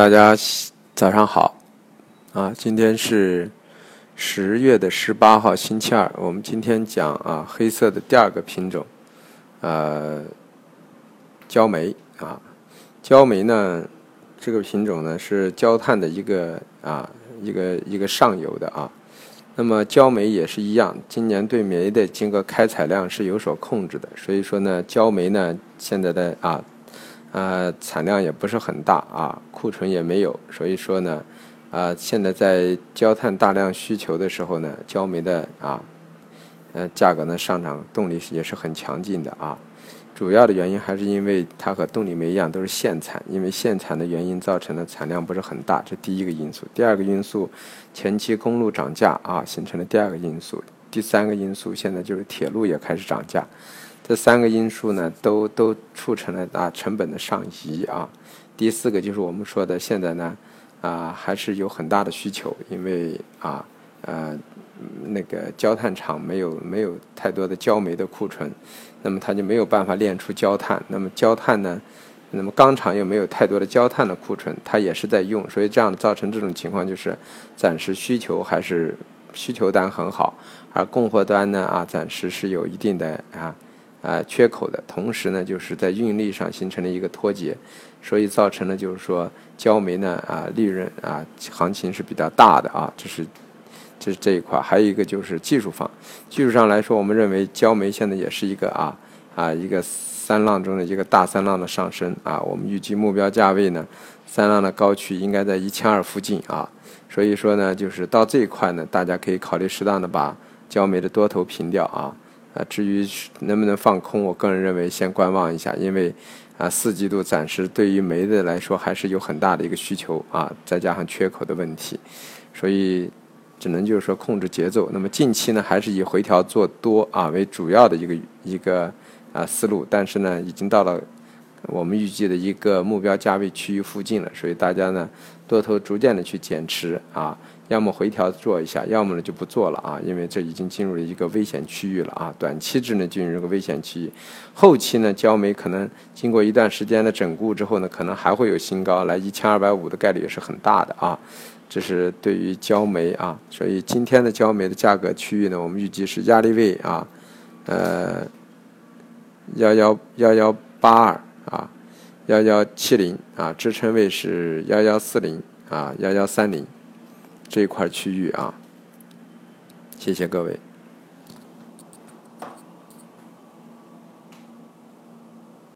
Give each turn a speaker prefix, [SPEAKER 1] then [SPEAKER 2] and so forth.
[SPEAKER 1] 大家早上好，啊，今天是十月的十八号，星期二。我们今天讲啊，黑色的第二个品种，呃，焦煤啊，焦煤呢，这个品种呢是焦炭的一个啊，一个一个上游的啊。那么焦煤也是一样，今年对煤的经过开采量是有所控制的，所以说呢，焦煤呢现在的啊。呃，产量也不是很大啊，库存也没有，所以说呢，啊，现在在焦炭大量需求的时候呢，焦煤的啊，呃，价格呢上涨动力也是很强劲的啊。主要的原因还是因为它和动力煤一样都是限产，因为限产的原因造成的产量不是很大，这第一个因素。第二个因素，前期公路涨价啊，形成了第二个因素。第三个因素，现在就是铁路也开始涨价。这三个因素呢，都都促成了啊成本的上移啊。第四个就是我们说的，现在呢啊还是有很大的需求，因为啊呃那个焦炭厂没有没有太多的焦煤的库存，那么它就没有办法炼出焦炭。那么焦炭呢，那么钢厂又没有太多的焦炭的库存，它也是在用，所以这样造成这种情况就是暂时需求还是需求端很好，而供货端呢啊暂时是有一定的啊。啊，缺口的同时呢，就是在运力上形成了一个脱节，所以造成了就是说焦煤呢啊利润啊行情是比较大的啊，这是这是这一块，还有一个就是技术方，技术上来说，我们认为焦煤现在也是一个啊啊一个三浪中的一个大三浪的上升啊，我们预计目标价位呢三浪的高区应该在一千二附近啊，所以说呢，就是到这一块呢，大家可以考虑适当的把焦煤的多头平掉啊。啊，至于能不能放空，我个人认为先观望一下，因为啊，四季度暂时对于煤的来说还是有很大的一个需求啊，再加上缺口的问题，所以只能就是说控制节奏。那么近期呢，还是以回调做多啊为主要的一个一个啊思路，但是呢，已经到了我们预计的一个目标价位区域附近了，所以大家呢多头逐渐的去减持啊。要么回调做一下，要么呢就不做了啊，因为这已经进入了一个危险区域了啊，短期之内进入这个危险区域，后期呢焦煤可能经过一段时间的整固之后呢，可能还会有新高，来一千二百五的概率也是很大的啊，这是对于焦煤啊，所以今天的焦煤的价格区域呢，我们预计是压力位啊，呃，幺幺幺幺八二啊，幺幺七零啊，支撑位是幺幺四零啊，幺幺三零。这一块区域啊，谢谢各位。